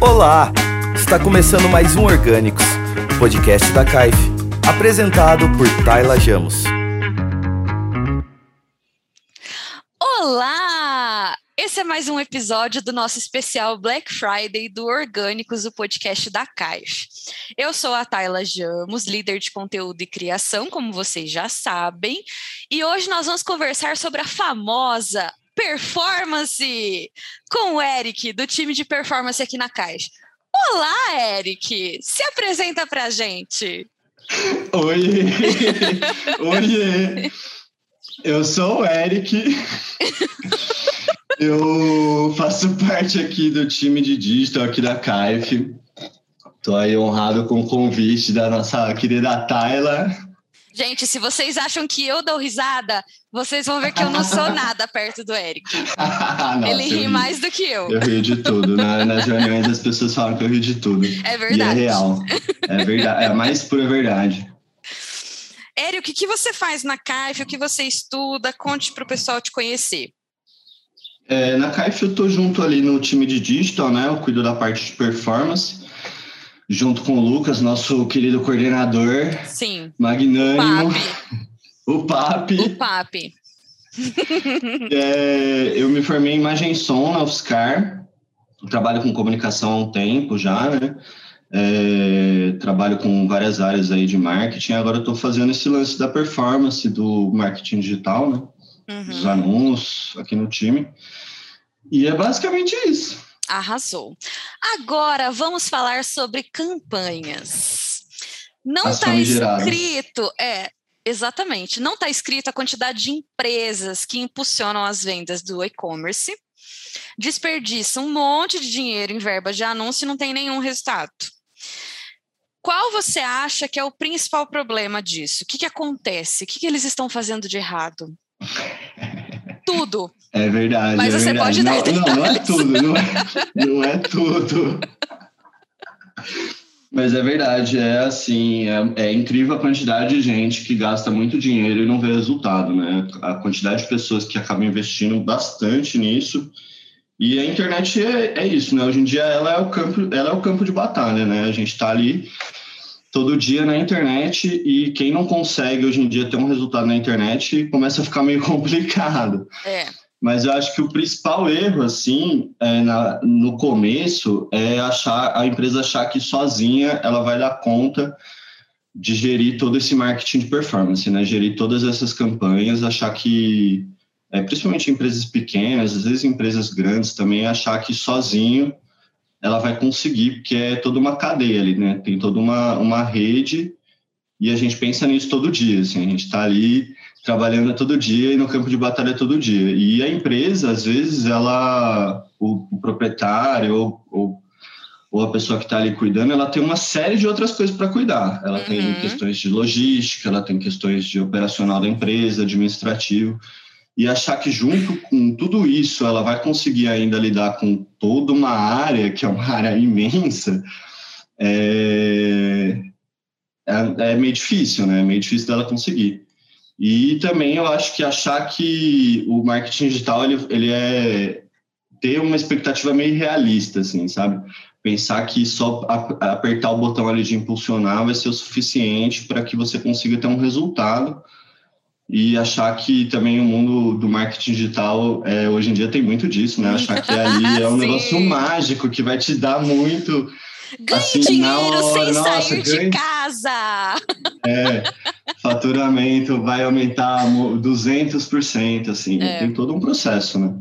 Olá! Está começando mais um Orgânicos, podcast da CAIF, apresentado por Tayla Jamos. Olá! Esse é mais um episódio do nosso especial Black Friday do Orgânicos, o podcast da CAIF. Eu sou a Tayla Jamos, líder de conteúdo e criação, como vocês já sabem, e hoje nós vamos conversar sobre a famosa performance com o Eric, do time de performance aqui na Caixa. Olá, Eric! Se apresenta pra gente. Oi! Oi! Eu sou o Eric. Eu faço parte aqui do time de digital aqui da CAIF. Estou aí honrado com o convite da nossa querida Tayla. Gente, se vocês acham que eu dou risada, vocês vão ver que eu não sou nada perto do Eric. Nossa, Ele ri mais do que eu. Eu rio de tudo. Na, nas reuniões as pessoas falam que eu rio de tudo. É verdade. E é real. É verdade. É a mais pura verdade. Eric, o que, que você faz na CAIF? O que você estuda? Conte para o pessoal te conhecer. É, na CAIF eu estou junto ali no time de digital, né? Eu cuido da parte de performance, junto com o Lucas, nosso querido coordenador. Sim. Magnânimo. O PAP. O PAP. é, eu me formei em imagem som na UFSCar. Eu trabalho com comunicação há um tempo já, né? É, trabalho com várias áreas aí de marketing. Agora estou fazendo esse lance da performance do marketing digital, né? Uhum. Dos anúncios aqui no time. E é basicamente isso. Arrasou. Agora vamos falar sobre campanhas. Não está escrito, é, exatamente, não está escrito a quantidade de empresas que impulsionam as vendas do e-commerce, desperdiçam um monte de dinheiro em verbas de anúncio e não tem nenhum resultado. Qual você acha que é o principal problema disso? O que, que acontece? O que, que eles estão fazendo de errado? tudo. É verdade. Mas é você verdade. pode dar não, não, não é tudo, não é, não é tudo. Mas é verdade, é assim, é, é, incrível a quantidade de gente que gasta muito dinheiro e não vê resultado, né? A quantidade de pessoas que acabam investindo bastante nisso. E a internet é, é isso, né? Hoje em dia ela é o campo, ela é o campo de batalha, né? A gente está ali todo dia na internet e quem não consegue hoje em dia ter um resultado na internet começa a ficar meio complicado. É. Mas eu acho que o principal erro, assim, é na, no começo, é achar a empresa achar que sozinha ela vai dar conta de gerir todo esse marketing de performance, né? Gerir todas essas campanhas, achar que, é, principalmente empresas pequenas, às vezes empresas grandes também, achar que sozinho ela vai conseguir, porque é toda uma cadeia ali, né? Tem toda uma, uma rede e a gente pensa nisso todo dia, assim, a gente está ali trabalhando todo dia e no campo de batalha todo dia. E a empresa, às vezes, ela, o, o proprietário ou, ou, ou, a pessoa que está ali cuidando, ela tem uma série de outras coisas para cuidar. Ela uhum. tem questões de logística, ela tem questões de operacional da empresa, administrativo e achar que junto com tudo isso ela vai conseguir ainda lidar com toda uma área, que é uma área imensa, é, é, é meio difícil, né? É meio difícil dela conseguir. E também eu acho que achar que o marketing digital ele, ele é ter uma expectativa meio realista, assim, sabe? Pensar que só apertar o botão ali de impulsionar vai ser o suficiente para que você consiga ter um resultado e achar que também o mundo do marketing digital é, hoje em dia tem muito disso, né? Achar que ali é um negócio mágico que vai te dar muito. Ganhe assim, dinheiro sem nossa, sair ganhe... de casa! É, faturamento vai aumentar 200%, assim, é. tem todo um processo, né?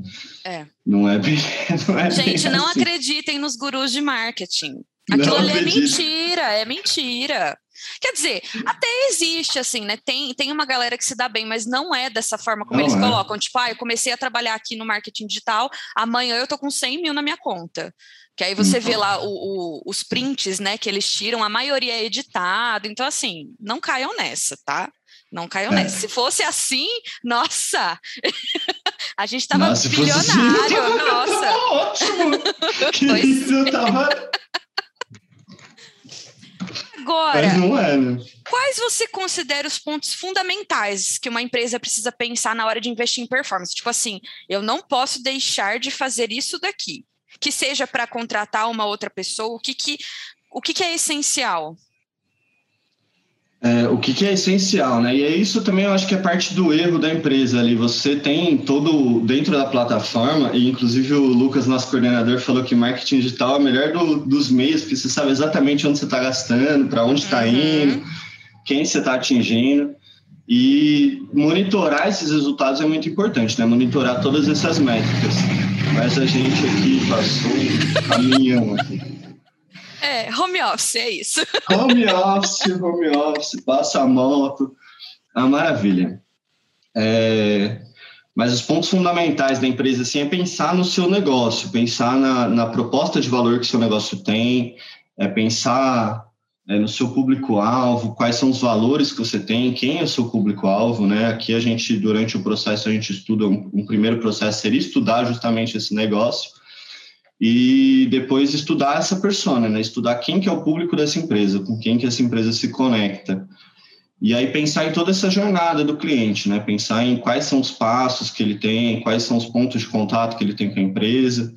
É. Não é bem. Não é Gente, bem não assim. acreditem nos gurus de marketing. Aquilo Não ali é mentira, é mentira. Quer dizer, até existe, assim, né? Tem, tem uma galera que se dá bem, mas não é dessa forma como Não eles é. colocam. Tipo, ah, eu comecei a trabalhar aqui no marketing digital, amanhã eu tô com 100 mil na minha conta. Que aí você vê lá o, o- os prints, né, que eles tiram, a maioria é editado. Então, assim, não caiam nessa, tá? Não caiam É. nessa. Se fosse assim, nossa, a gente tava Nossa, se fosse assim, bilionário, nossa. Ótimo! Que Pois isso, eu tava. Agora, é, né? Quais você considera os pontos fundamentais que uma empresa precisa pensar na hora de investir em performance? Tipo assim, eu não posso deixar de fazer isso daqui. Que seja para contratar uma outra pessoa? O que, que, o que, que é essencial? É, o que, que, é essencial, né? E é isso também eu acho que é parte do erro da empresa ali. Você tem todo dentro da plataforma, e inclusive o Lucas, nosso coordenador, falou que marketing digital é o melhor do, dos meios, porque você sabe exatamente onde você está gastando, para onde está uhum. indo, quem você está atingindo. E monitorar esses resultados é muito importante, né? Monitorar todas essas métricas. Mas a gente aqui passou um caminhão aqui. É, home office, é isso. Home office, home office, passa a moto. É uma maravilha. É, mas os pontos fundamentais da empresa assim, é pensar no seu negócio, pensar na, na proposta de valor que seu negócio tem, é pensar é, no seu público-alvo, quais são os valores que você tem, quem é o seu público-alvo, né? Aqui a gente, durante o processo, a gente estuda, um, um primeiro processo seria estudar justamente esse negócio, e depois estudar essa persona, né? Estudar quem que é o público dessa empresa, com quem que essa empresa se conecta. E aí pensar em toda essa jornada do cliente, né? Pensar em quais são os passos que ele tem, quais são os pontos de contato que ele tem com a empresa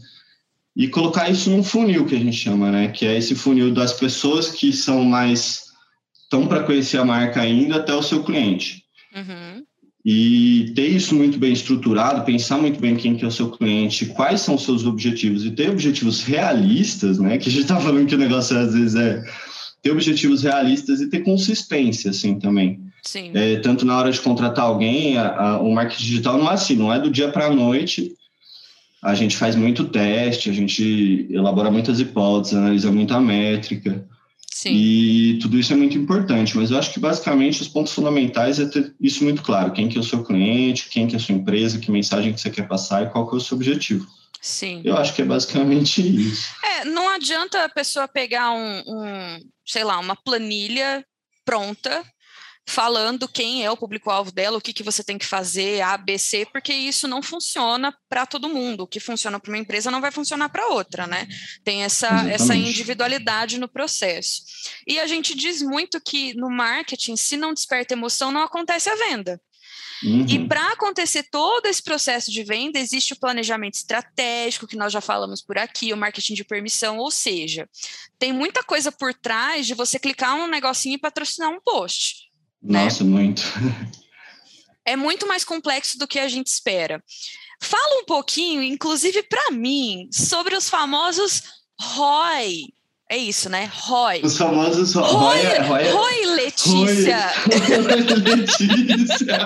e colocar isso num funil que a gente chama, né? Que é esse funil das pessoas que são mais estão para conhecer a marca ainda até o seu cliente. Uhum. E ter isso muito bem estruturado, pensar muito bem quem que é o seu cliente, quais são os seus objetivos e ter objetivos realistas, né? Que a gente está falando que o negócio às vezes é ter objetivos realistas e ter consistência, assim, também. Sim. É, tanto na hora de contratar alguém, a, a, o marketing digital não é assim, não é do dia para a noite. A gente faz muito teste, a gente elabora muitas hipóteses, analisa muita métrica. Sim. E tudo isso é muito importante, mas eu acho que basicamente os pontos fundamentais é ter isso muito claro, quem que é o seu cliente, quem que é a sua empresa, que mensagem que você quer passar e qual que é o seu objetivo. Sim. Eu acho que é basicamente isso. É, não adianta a pessoa pegar um, um sei lá, uma planilha pronta falando quem é o público-alvo dela, o que, que você tem que fazer, A, B, C, porque isso não funciona para todo mundo. O que funciona para uma empresa não vai funcionar para outra, né? Tem essa, essa individualidade no processo. E a gente diz muito que no marketing, se não desperta emoção, não acontece a venda. Uhum. E para acontecer todo esse processo de venda, existe o planejamento estratégico, que nós já falamos por aqui, o marketing de permissão, ou seja, tem muita coisa por trás de você clicar um negocinho e patrocinar um post. Né? Nossa, né? muito. É muito mais complexo do que a gente espera. Fala um pouquinho, inclusive para mim, sobre os famosos ROI. É isso, né? ROI. Os famosos ROI. ROI, ROI, ROI Letícia. ROI Letícia.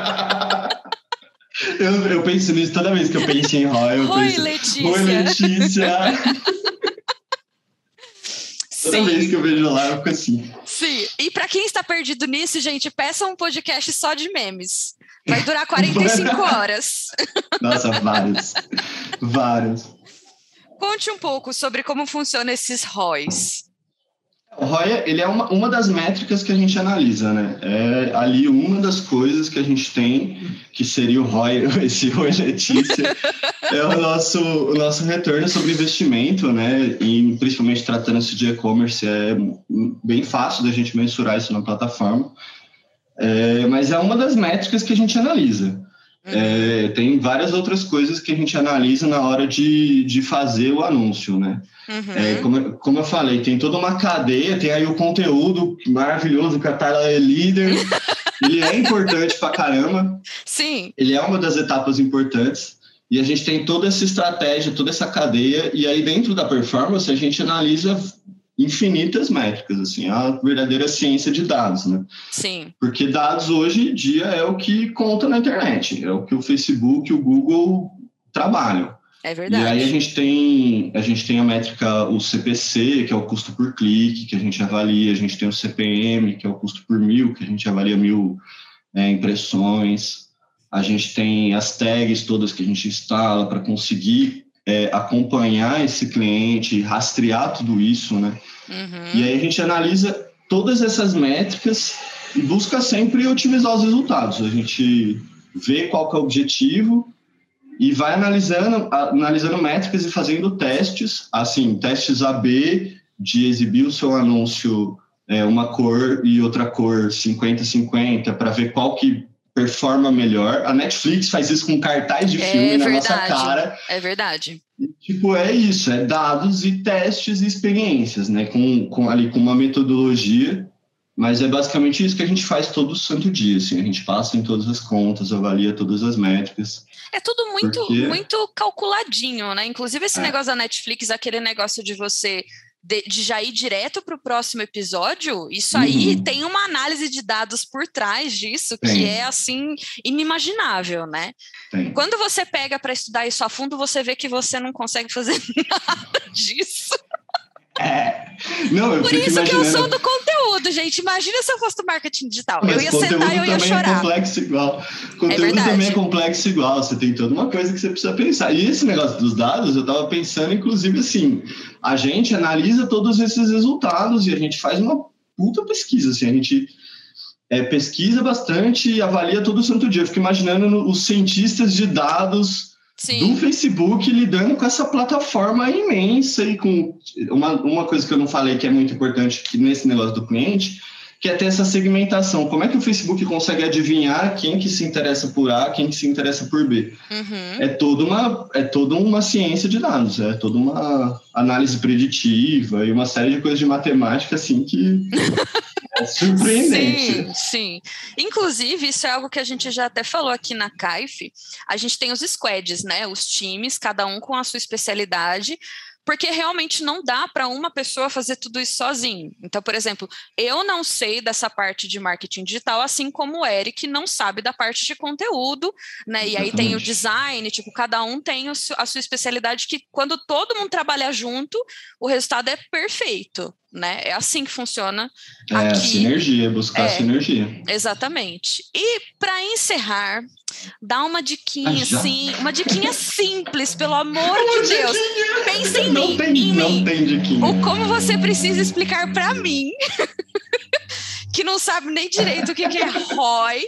Eu, eu penso nisso toda vez que eu penso em ROI. Eu Oi, penso, Letícia. Oi, Letícia. Toda Sim. vez que eu vejo lá, eu fico assim. Sim, e para quem está perdido nisso, gente, peça um podcast só de memes. Vai durar 45 horas. Nossa, vários. vários. Conte um pouco sobre como funcionam esses ROIs. O ROI ele é uma, uma das métricas que a gente analisa, né? É ali uma das coisas que a gente tem, que seria o ROI, esse ROI Letícia, é o nosso, o nosso retorno sobre investimento, né? E principalmente tratando-se de e-commerce, é bem fácil da gente mensurar isso na plataforma. É, mas é uma das métricas que a gente analisa. É, tem várias outras coisas que a gente analisa na hora de, de fazer o anúncio, né? Uhum. É, como, como eu falei, tem toda uma cadeia, tem aí o conteúdo maravilhoso que a Tayla é líder. ele é importante pra caramba. Sim. Ele é uma das etapas importantes. E a gente tem toda essa estratégia, toda essa cadeia, e aí dentro da performance a gente analisa infinitas métricas, assim, a verdadeira ciência de dados, né? Sim. Porque dados hoje em dia é o que conta na internet, é o que o Facebook e o Google trabalham. É verdade. E aí a gente tem a gente tem a métrica o CPC, que é o custo por clique, que a gente avalia, a gente tem o CPM, que é o custo por mil, que a gente avalia mil é, impressões. A gente tem as tags todas que a gente instala para conseguir é, acompanhar esse cliente, rastrear tudo isso, né? Uhum. E aí a gente analisa todas essas métricas e busca sempre otimizar os resultados. A gente vê qual que é o objetivo e vai analisando, analisando métricas e fazendo testes, assim, testes AB de exibir o seu anúncio é, uma cor e outra cor 50-50 para ver qual que performa melhor. A Netflix faz isso com cartaz de é filme é na nossa cara. É verdade. Tipo, é isso, é dados e testes e experiências, né? Com, com, ali com uma metodologia, mas é basicamente isso que a gente faz todo santo dia, assim, a gente passa em todas as contas, avalia todas as métricas. É tudo muito, porque... muito calculadinho, né? Inclusive esse é. negócio da Netflix, aquele negócio de você de, de, já ir direto para o próximo episódio, isso aí uhum. tem uma análise de dados por trás disso tem. que é assim inimaginável, né? Tem. Quando você pega para estudar isso a fundo, você vê que você não consegue fazer nada disso. É. Não, eu Por isso imaginando... que eu sou do conteúdo, gente. Imagina se eu fosse do marketing digital. Mas eu ia sentar e eu ia é chorar. É complexo igual. Conteúdo é também é complexo igual. Você tem toda uma coisa que você precisa pensar. E esse negócio dos dados, eu estava pensando, inclusive, assim, a gente analisa todos esses resultados e a gente faz uma puta pesquisa. Assim, a gente é, pesquisa bastante e avalia todo o santo dia. Eu fico imaginando os cientistas de dados Sim. do Facebook lidando com essa plataforma imensa e com uma, uma coisa que eu não falei que é muito importante que nesse negócio do cliente, que é ter essa segmentação. Como é que o Facebook consegue adivinhar quem que se interessa por A, quem que se interessa por B? Uhum. É toda uma é toda uma ciência de dados, é toda uma análise preditiva e uma série de coisas de matemática assim que É surpreendente. Sim, sim. Inclusive, isso é algo que a gente já até falou aqui na CAIF. A gente tem os squads, né? Os times, cada um com a sua especialidade, porque realmente não dá para uma pessoa fazer tudo isso sozinho. Então, por exemplo, eu não sei dessa parte de marketing digital, assim como o Eric não sabe da parte de conteúdo, né? E aí tem o design, tipo, cada um tem a sua especialidade que quando todo mundo trabalha junto, o resultado é perfeito né? É assim que funciona é, aqui. sinergia, buscar é, sinergia. Exatamente. E para encerrar, dá uma diquinha ah, assim, uma diquinha simples, pelo amor de Deus. Pense em não mim, tem, em não mim. Tem diquinha. O como você precisa explicar para mim, que não sabe nem direito o que, que é ROI,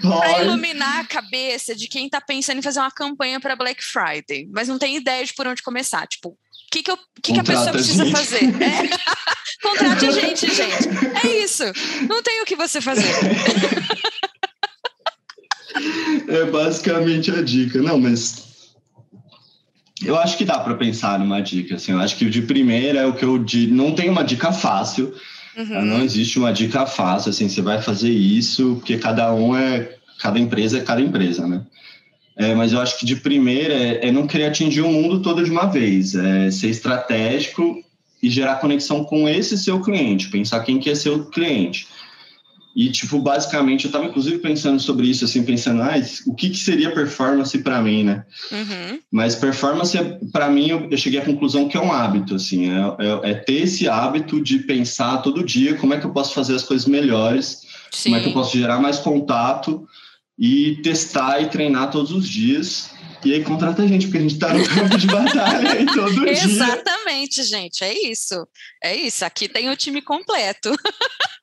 para iluminar a cabeça de quem está pensando em fazer uma campanha para Black Friday, mas não tem ideia de por onde começar. Tipo, que, que, eu, que, que a pessoa precisa fazer? É. Contrate a gente, gente. É isso. Não tem o que você fazer. É basicamente a dica. Não, mas eu acho que dá para pensar numa dica. Assim, eu acho que o de primeira é o que eu digo. Não tem uma dica fácil. Uhum. Não existe uma dica fácil. Assim, você vai fazer isso porque cada um é, cada empresa é cada empresa, né? É, mas eu acho que de primeira é, é, não querer atingir o mundo todo de uma vez, é ser estratégico e gerar conexão com esse seu cliente, pensar quem que é seu cliente. E, tipo, basicamente, eu estava inclusive pensando sobre isso, assim, pensando, ah, o que, que seria performance para mim, né? Uhum. Mas performance, para mim, eu, eu, cheguei à conclusão que é um hábito, assim, é, é, é, ter esse hábito de pensar todo dia como é que eu posso fazer as coisas melhores, Sim. como é que eu posso gerar mais contato e testar e treinar todos os dias. E aí contrata a gente, porque a gente está no campo de batalha aí todo dia. Exatamente, gente, é isso. É isso, aqui tem o time completo.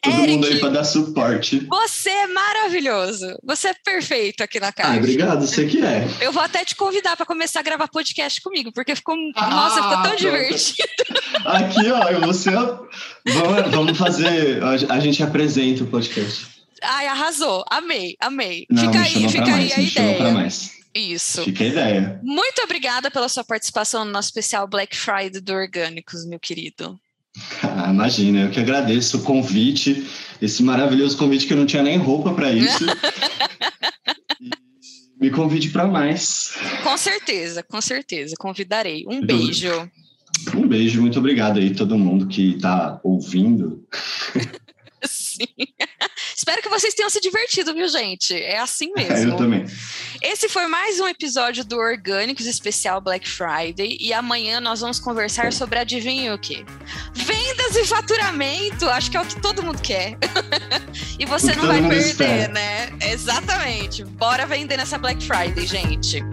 Todo Eric, mundo aí para dar suporte. Você é maravilhoso. Você é perfeito aqui na casa. Ah, obrigado, você que é. Eu vou até te convidar para começar a gravar podcast comigo, porque ficou. Ah, nossa, ficou tão pronto. divertido. Aqui, ó, você. Vamos, vamos fazer. A gente apresenta o podcast. Ai, arrasou. Amei, amei. Não, fica aí, fica aí a ideia. Isso. Fica a ideia. Muito obrigada pela sua participação no nosso especial Black Friday do Orgânicos, meu querido. Ah, imagina, eu que agradeço o convite, esse maravilhoso convite que eu não tinha nem roupa para isso. Me convide para mais. Com certeza, com certeza, convidarei. Um beijo. Um beijo, muito obrigado aí todo mundo que está ouvindo. Sim. Espero que vocês tenham se divertido, viu, gente? É assim mesmo. Eu também. Esse foi mais um episódio do Orgânicos especial Black Friday e amanhã nós vamos conversar sobre adivinha o quê? Vendas e faturamento, acho que é o que todo mundo quer. e você não vai perder, né? Exatamente. Bora vender nessa Black Friday, gente.